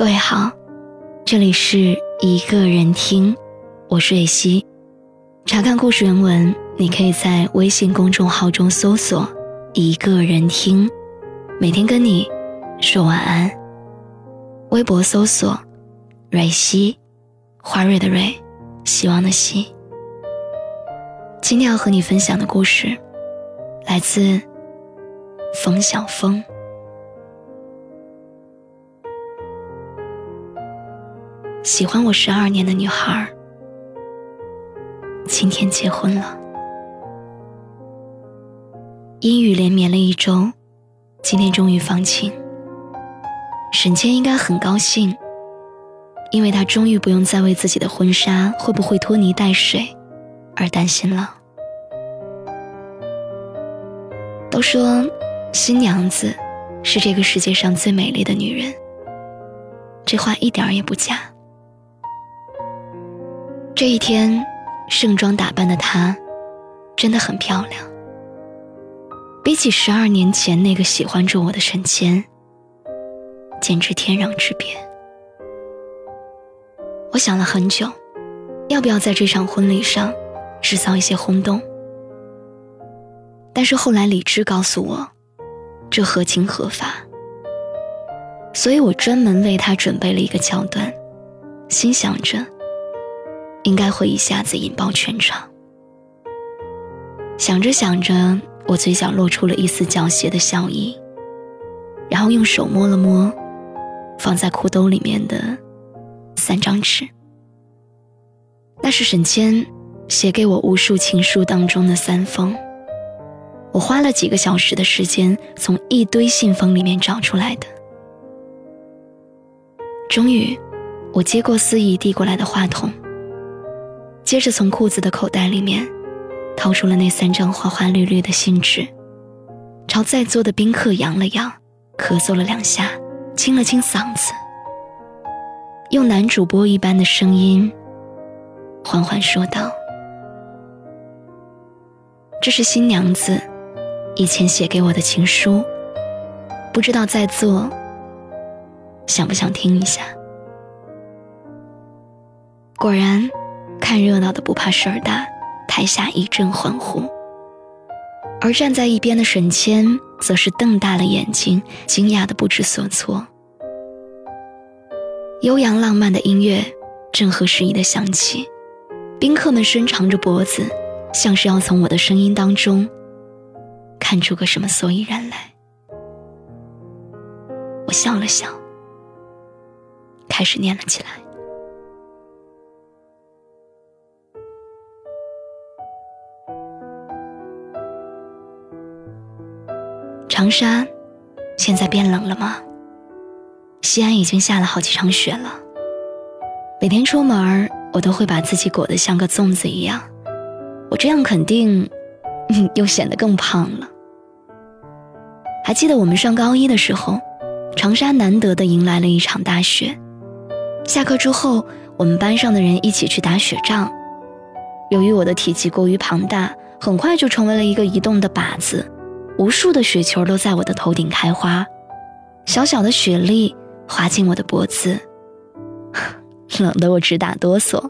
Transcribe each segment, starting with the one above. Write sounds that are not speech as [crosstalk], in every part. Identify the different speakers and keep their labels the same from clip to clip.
Speaker 1: 各位好，这里是一个人听，我是蕊希。查看故事原文，你可以在微信公众号中搜索“一个人听”，每天跟你说晚安。微博搜索“蕊希”，花蕊的蕊，希望的希。今天要和你分享的故事，来自冯小峰。喜欢我十二年的女孩，今天结婚了。阴雨连绵了一周，今天终于放晴。沈谦应该很高兴，因为他终于不用再为自己的婚纱会不会拖泥带水而担心了。都说新娘子是这个世界上最美丽的女人，这话一点儿也不假。这一天，盛装打扮的她，真的很漂亮。比起十二年前那个喜欢着我的沈谦，简直天壤之别。我想了很久，要不要在这场婚礼上制造一些轰动？但是后来理智告诉我，这合情合法。所以我专门为他准备了一个桥段，心想着。应该会一下子引爆全场。想着想着，我嘴角露出了一丝狡黠的笑意，然后用手摸了摸放在裤兜里面的三张纸。那是沈谦写给我无数情书当中的三封，我花了几个小时的时间从一堆信封里面找出来的。终于，我接过司仪递过来的话筒。接着从裤子的口袋里面掏出了那三张花花绿绿的信纸，朝在座的宾客扬了扬，咳嗽了两下，清了清嗓子，用男主播一般的声音缓缓说道：“这是新娘子以前写给我的情书，不知道在座想不想听一下？”果然。看热闹的不怕事儿大，台下一阵欢呼。而站在一边的沈谦则是瞪大了眼睛，惊讶的不知所措。悠扬浪漫的音乐正合时宜的响起，宾客们伸长着脖子，像是要从我的声音当中看出个什么所以然来。我笑了笑，开始念了起来。长沙，现在变冷了吗？西安已经下了好几场雪了。每天出门我都会把自己裹得像个粽子一样，我这样肯定 [laughs] 又显得更胖了。还记得我们上高一的时候，长沙难得的迎来了一场大雪。下课之后，我们班上的人一起去打雪仗。由于我的体积过于庞大，很快就成为了一个移动的靶子。无数的雪球都在我的头顶开花，小小的雪粒滑进我的脖子，[laughs] 冷得我直打哆嗦。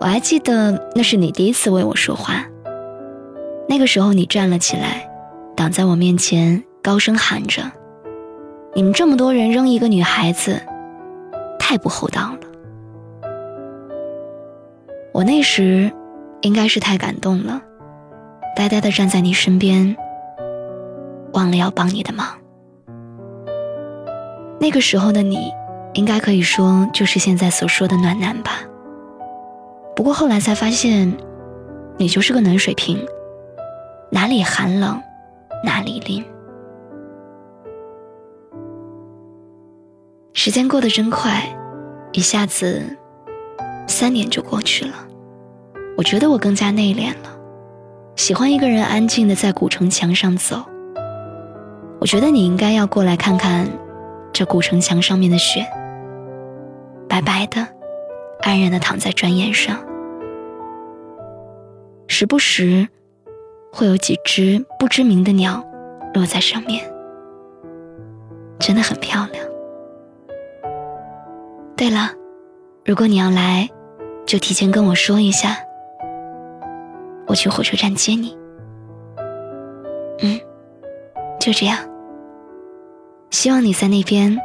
Speaker 1: 我还记得那是你第一次为我说话，那个时候你站了起来，挡在我面前，高声喊着：“你们这么多人扔一个女孩子，太不厚道了。”我那时应该是太感动了。呆呆的站在你身边，忘了要帮你的忙。那个时候的你，应该可以说就是现在所说的暖男吧。不过后来才发现，你就是个暖水瓶，哪里寒冷，哪里淋。时间过得真快，一下子三年就过去了。我觉得我更加内敛了。喜欢一个人安静的在古城墙上走。我觉得你应该要过来看看，这古城墙上面的雪，白白的，安然的躺在砖岩上，时不时会有几只不知名的鸟落在上面，真的很漂亮。对了，如果你要来，就提前跟我说一下，去火车站接你。嗯，就这样。希望你在那边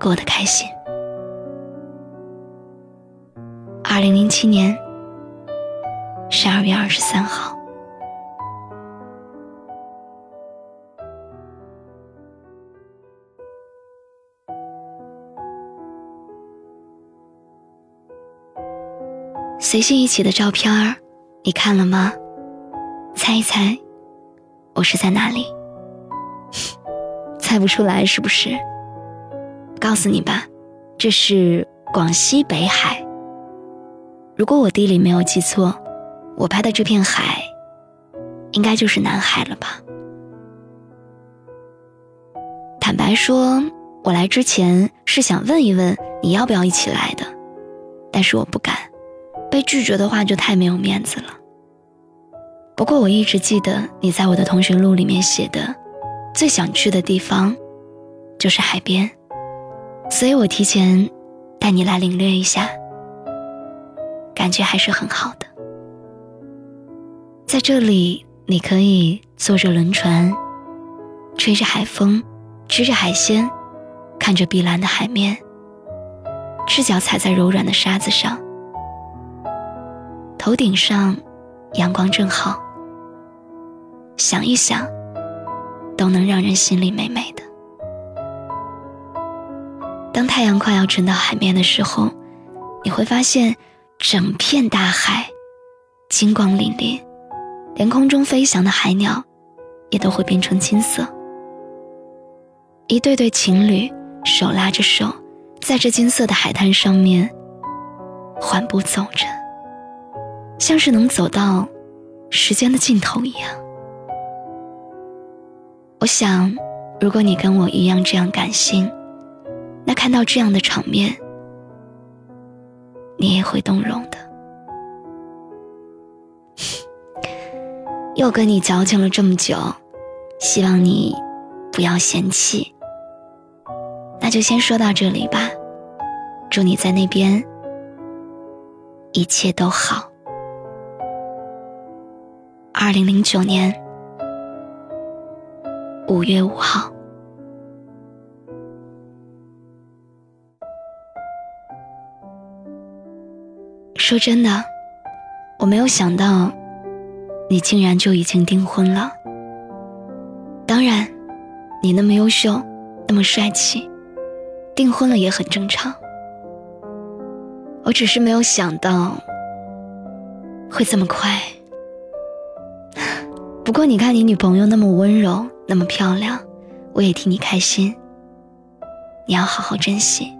Speaker 1: 过得开心。二零零七年十二月二十三号。随信一起的照片儿，你看了吗？猜一猜，我是在哪里？猜不出来是不是？告诉你吧，这是广西北海。如果我地理没有记错，我拍的这片海，应该就是南海了吧？坦白说，我来之前是想问一问你要不要一起来的，但是我不敢。被拒绝的话就太没有面子了。不过我一直记得你在我的同学录里面写的，最想去的地方就是海边，所以我提前带你来领略一下，感觉还是很好的。在这里，你可以坐着轮船，吹着海风，吃着海鲜，看着碧蓝的海面，赤脚踩在柔软的沙子上。头顶上，阳光正好。想一想，都能让人心里美美的。当太阳快要沉到海面的时候，你会发现，整片大海金光粼粼，连空中飞翔的海鸟也都会变成金色。一对对情侣手拉着手，在这金色的海滩上面缓步走着。像是能走到时间的尽头一样。我想，如果你跟我一样这样感性，那看到这样的场面，你也会动容的。[laughs] 又跟你矫情了这么久，希望你不要嫌弃。那就先说到这里吧，祝你在那边一切都好。二零零九年五月五号。说真的，我没有想到，你竟然就已经订婚了。当然，你那么优秀，那么帅气，订婚了也很正常。我只是没有想到，会这么快。不过你看，你女朋友那么温柔，那么漂亮，我也替你开心。你要好好珍惜。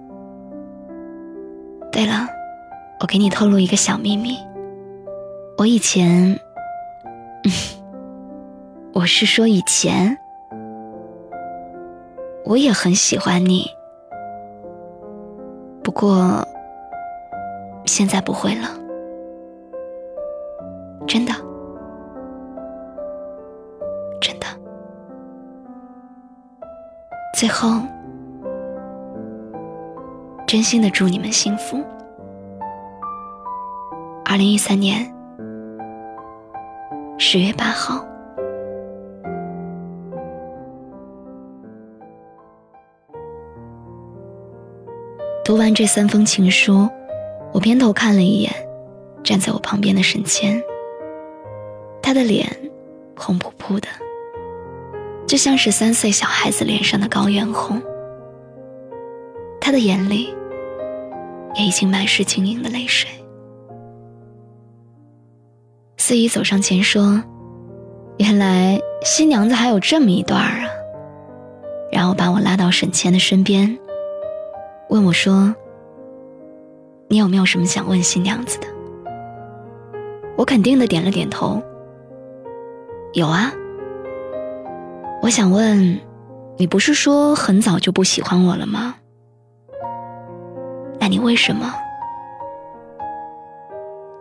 Speaker 1: 对了，我给你透露一个小秘密，我以前，[laughs] 我是说以前，我也很喜欢你。不过，现在不会了，真的。最后，真心的祝你们幸福。二零一三年十月八号，读完这三封情书，我偏头看了一眼站在我旁边的沈谦，他的脸红扑扑的。就像是三岁小孩子脸上的高原红，他的眼里也已经满是晶莹的泪水。司仪走上前说：“原来新娘子还有这么一段啊！”然后把我拉到沈谦的身边，问我说：“你有没有什么想问新娘子的？”我肯定的点了点头：“有啊。”我想问，你不是说很早就不喜欢我了吗？那你为什么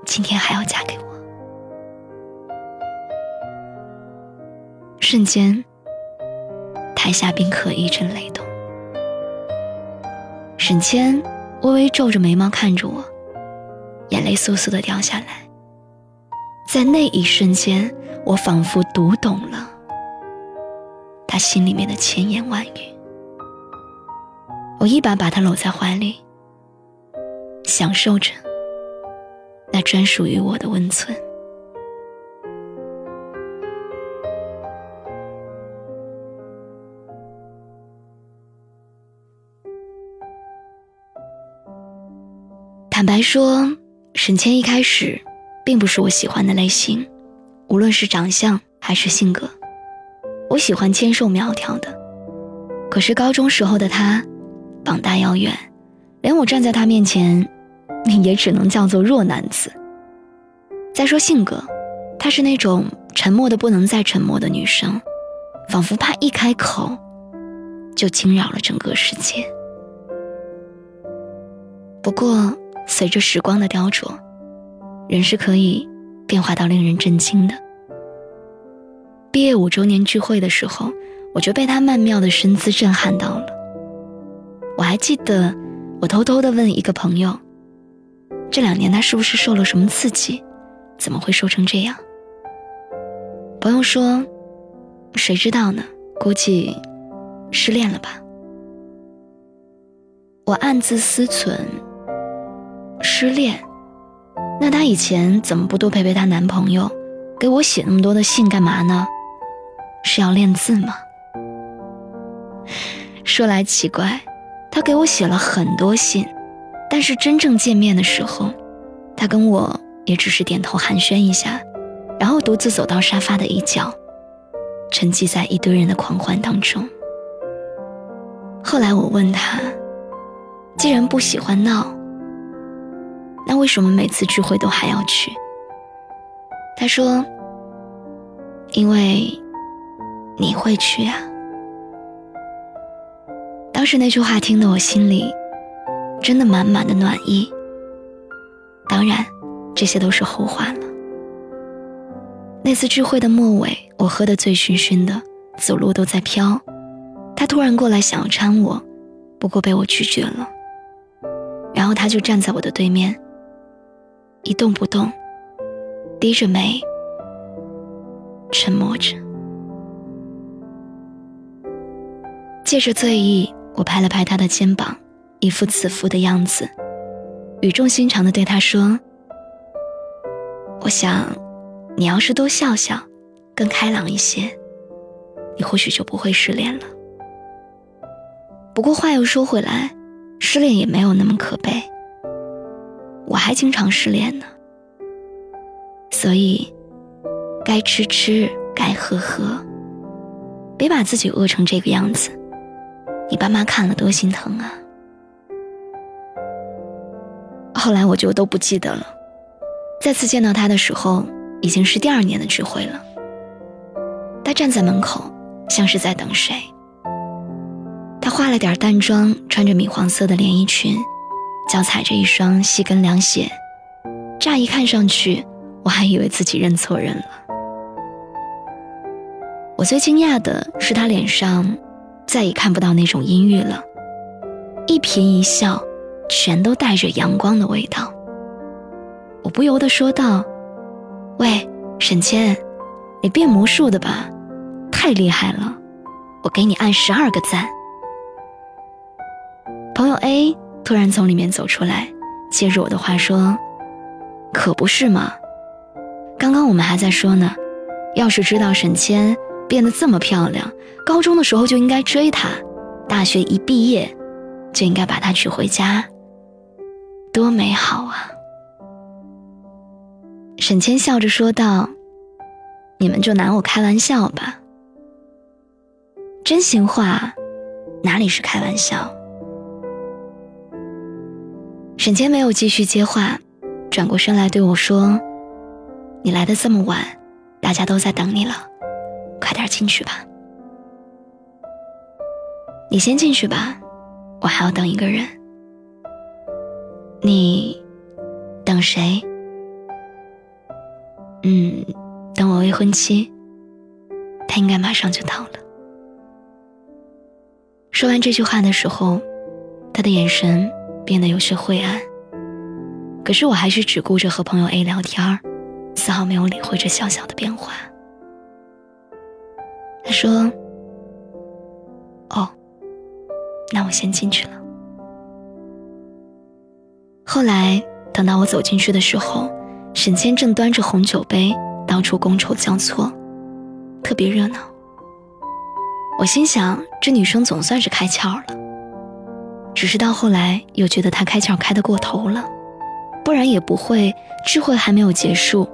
Speaker 1: 今天还要嫁给我？瞬间，台下宾客一阵雷动。沈谦微微皱着眉毛看着我，眼泪簌簌的掉下来。在那一瞬间，我仿佛读懂了心里面的千言万语。我一把把他搂在怀里，享受着那专属于我的温存。坦白说，沈谦一开始并不是我喜欢的类型，无论是长相还是性格，我喜欢纤瘦苗条的。可是高中时候的他。膀大腰圆，连我站在他面前，也只能叫做弱男子。再说性格，她是那种沉默的不能再沉默的女生，仿佛怕一开口，就惊扰了整个世界。不过，随着时光的雕琢，人是可以变化到令人震惊的。毕业五周年聚会的时候，我就被他曼妙的身姿震撼到了。我还记得，我偷偷的问一个朋友：“这两年他是不是受了什么刺激？怎么会瘦成这样？”朋友说：“谁知道呢？估计失恋了吧。”我暗自思忖：失恋？那她以前怎么不多陪陪她男朋友？给我写那么多的信干嘛呢？是要练字吗？说来奇怪。他给我写了很多信，但是真正见面的时候，他跟我也只是点头寒暄一下，然后独自走到沙发的一角，沉寂在一堆人的狂欢当中。后来我问他，既然不喜欢闹，那为什么每次聚会都还要去？他说：“因为你会去啊。”当时那句话听得我心里真的满满的暖意。当然，这些都是后话了。那次聚会的末尾，我喝得醉醺醺的，走路都在飘。他突然过来想要搀我，不过被我拒绝了。然后他就站在我的对面，一动不动，低着眉，沉默着。借着醉意。我拍了拍他的肩膀，一副慈父的样子，语重心长地对他说：“我想，你要是多笑笑，更开朗一些，你或许就不会失恋了。不过话又说回来，失恋也没有那么可悲，我还经常失恋呢。所以，该吃吃，该喝喝，别把自己饿成这个样子。”你爸妈看了多心疼啊！后来我就都不记得了。再次见到他的时候，已经是第二年的聚会了。他站在门口，像是在等谁。他化了点淡妆，穿着米黄色的连衣裙，脚踩着一双细跟凉鞋。乍一看上去，我还以为自己认错人了。我最惊讶的是他脸上。再也看不到那种阴郁了，一颦一笑，全都带着阳光的味道。我不由得说道：“喂，沈谦，你变魔术的吧？太厉害了，我给你按十二个赞。”朋友 A 突然从里面走出来，接着我的话说：“可不是嘛，刚刚我们还在说呢，要是知道沈谦……”变得这么漂亮，高中的时候就应该追她，大学一毕业就应该把她娶回家，多美好啊！沈谦笑着说道：“你们就拿我开玩笑吧。真心话，哪里是开玩笑？”沈谦没有继续接话，转过身来对我说：“你来的这么晚，大家都在等你了。”快点进去吧，你先进去吧，我还要等一个人。你等谁？嗯，等我未婚妻，她应该马上就到了。说完这句话的时候，他的眼神变得有些晦暗。可是我还是只顾着和朋友 A 聊天儿，丝毫没有理会这小小的变化。说：“哦，那我先进去了。”后来等到我走进去的时候，沈谦正端着红酒杯，到处觥筹交错，特别热闹。我心想，这女生总算是开窍了。只是到后来又觉得她开窍开得过头了，不然也不会智慧还没有结束，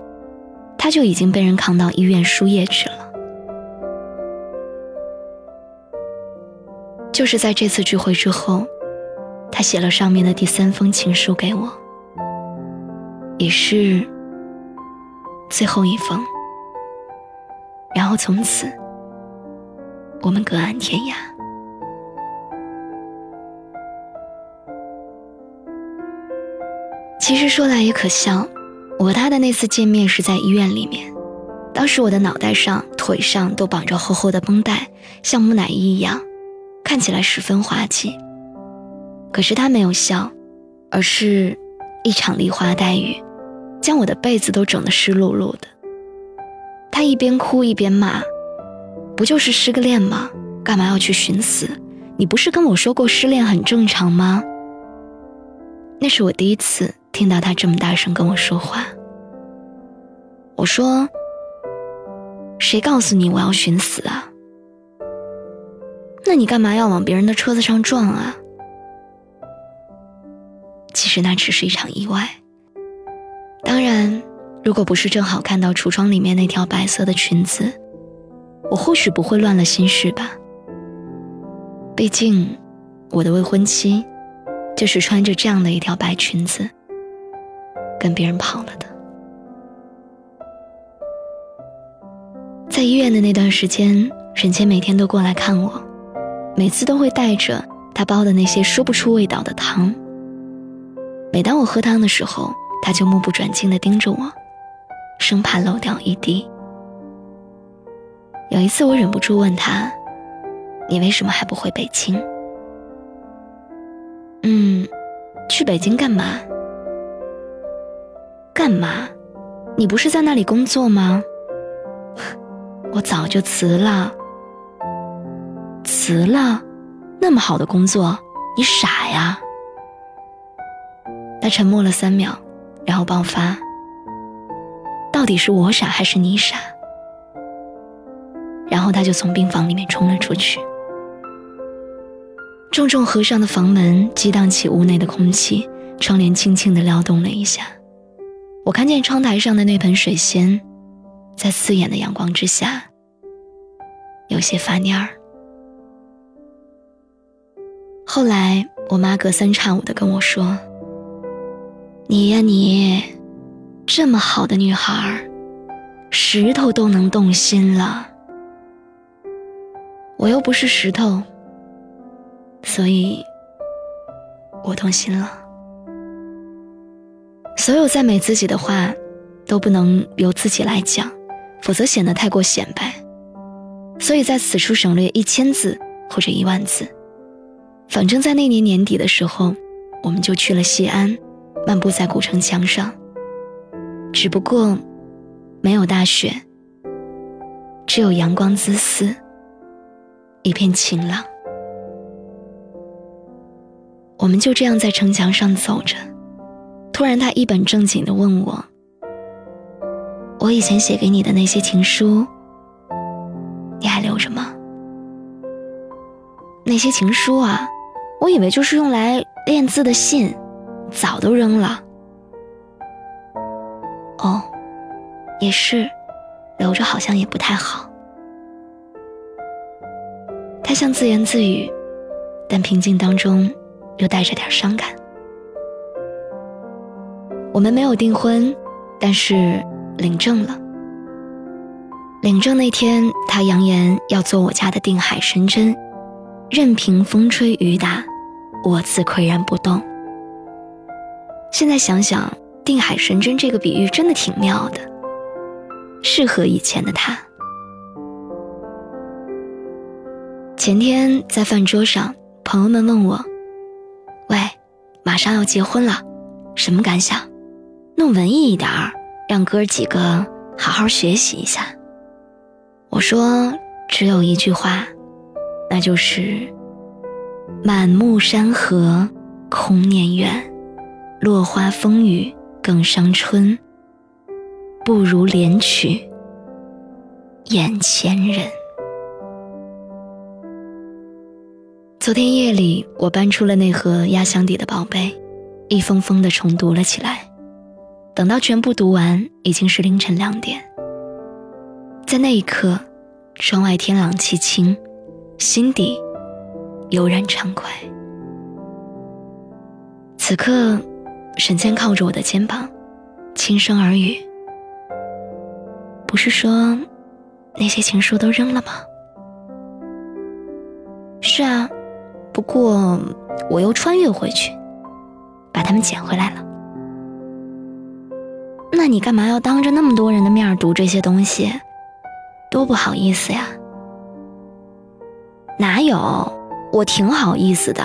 Speaker 1: 她就已经被人扛到医院输液去了。就是在这次聚会之后，他写了上面的第三封情书给我，也是最后一封，然后从此。我们隔岸天涯。其实说来也可笑，我和他的那次见面是在医院里面。当时我的脑袋上、腿上都绑着厚厚的绷带，像木乃伊一样，看起来十分滑稽。可是他没有笑，而是一场梨花带雨，将我的被子都整得湿漉漉的。他一边哭一边骂。不就是失个恋吗？干嘛要去寻死？你不是跟我说过失恋很正常吗？那是我第一次听到他这么大声跟我说话。我说：“谁告诉你我要寻死啊？那你干嘛要往别人的车子上撞啊？”其实那只是一场意外。当然，如果不是正好看到橱窗里面那条白色的裙子。我或许不会乱了心事吧。毕竟，我的未婚妻就是穿着这样的一条白裙子跟别人跑了的。在医院的那段时间，沈谦每天都过来看我，每次都会带着他煲的那些说不出味道的汤。每当我喝汤的时候，他就目不转睛地盯着我，生怕漏掉一滴。有一次，我忍不住问他：“你为什么还不回北京？”“嗯，去北京干嘛？干嘛？你不是在那里工作吗？”“ [laughs] 我早就辞了。”“辞了？那么好的工作，你傻呀？”他沉默了三秒，然后爆发：“到底是我傻还是你傻？”然后他就从病房里面冲了出去。重重合上的房门激荡起屋内的空气，窗帘轻轻的撩动了一下。我看见窗台上的那盆水仙，在刺眼的阳光之下，有些发蔫儿。后来我妈隔三差五的跟我说：“你呀你，这么好的女孩，石头都能动心了。”我又不是石头，所以我动心了。所有赞美自己的话，都不能由自己来讲，否则显得太过显摆。所以在此处省略一千字或者一万字。反正，在那年年底的时候，我们就去了西安，漫步在古城墙上。只不过，没有大雪，只有阳光滋丝。一片晴朗，我们就这样在城墙上走着。突然，他一本正经的问我：“我以前写给你的那些情书，你还留着吗？”那些情书啊，我以为就是用来练字的信，早都扔了。哦，也是，留着好像也不太好。他像自言自语，但平静当中又带着点伤感。我们没有订婚，但是领证了。领证那天，他扬言要做我家的定海神针，任凭风吹雨打，我自岿然不动。现在想想，定海神针这个比喻真的挺妙的，适合以前的他。前天在饭桌上，朋友们问我：“喂，马
Speaker 2: 上要结婚了，什么感想？弄文艺一点儿，让哥几个好好学习一下。我说只有一句话，那就是满目山河空念远，落花风雨更伤春，不如怜取眼前人。昨天夜里，我搬出了那盒压箱底的宝贝，一封封的重读了起来。等到全部读完，已经是凌晨两点。在那一刻，窗外天朗气清，心底悠然畅快。此刻，沈谦靠着我的肩膀，轻声耳语：“不是说那些情书都扔了吗？”“是啊。”不过，我又穿越回去，把它们捡回来了。那你干嘛要当着那么多人的面读这些东西？多不好意思呀！哪有，我挺好意思的。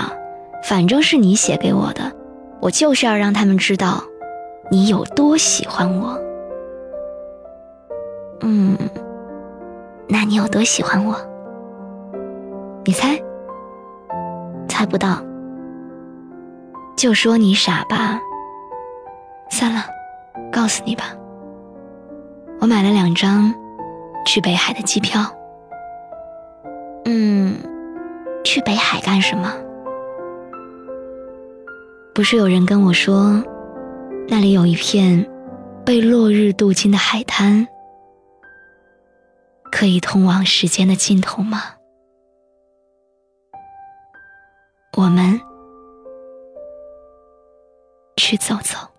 Speaker 2: 反正是你写给我的，我就是要让他们知道，你有多喜欢我。嗯，那你有多喜欢我？你猜？猜不到，就说你傻吧。算了，告诉你吧。我买了两张去北海的机票。去北海干什么？不是有人跟我说，那里有一片被落日镀金的海滩，可以通往时间的尽头吗？我们去走走。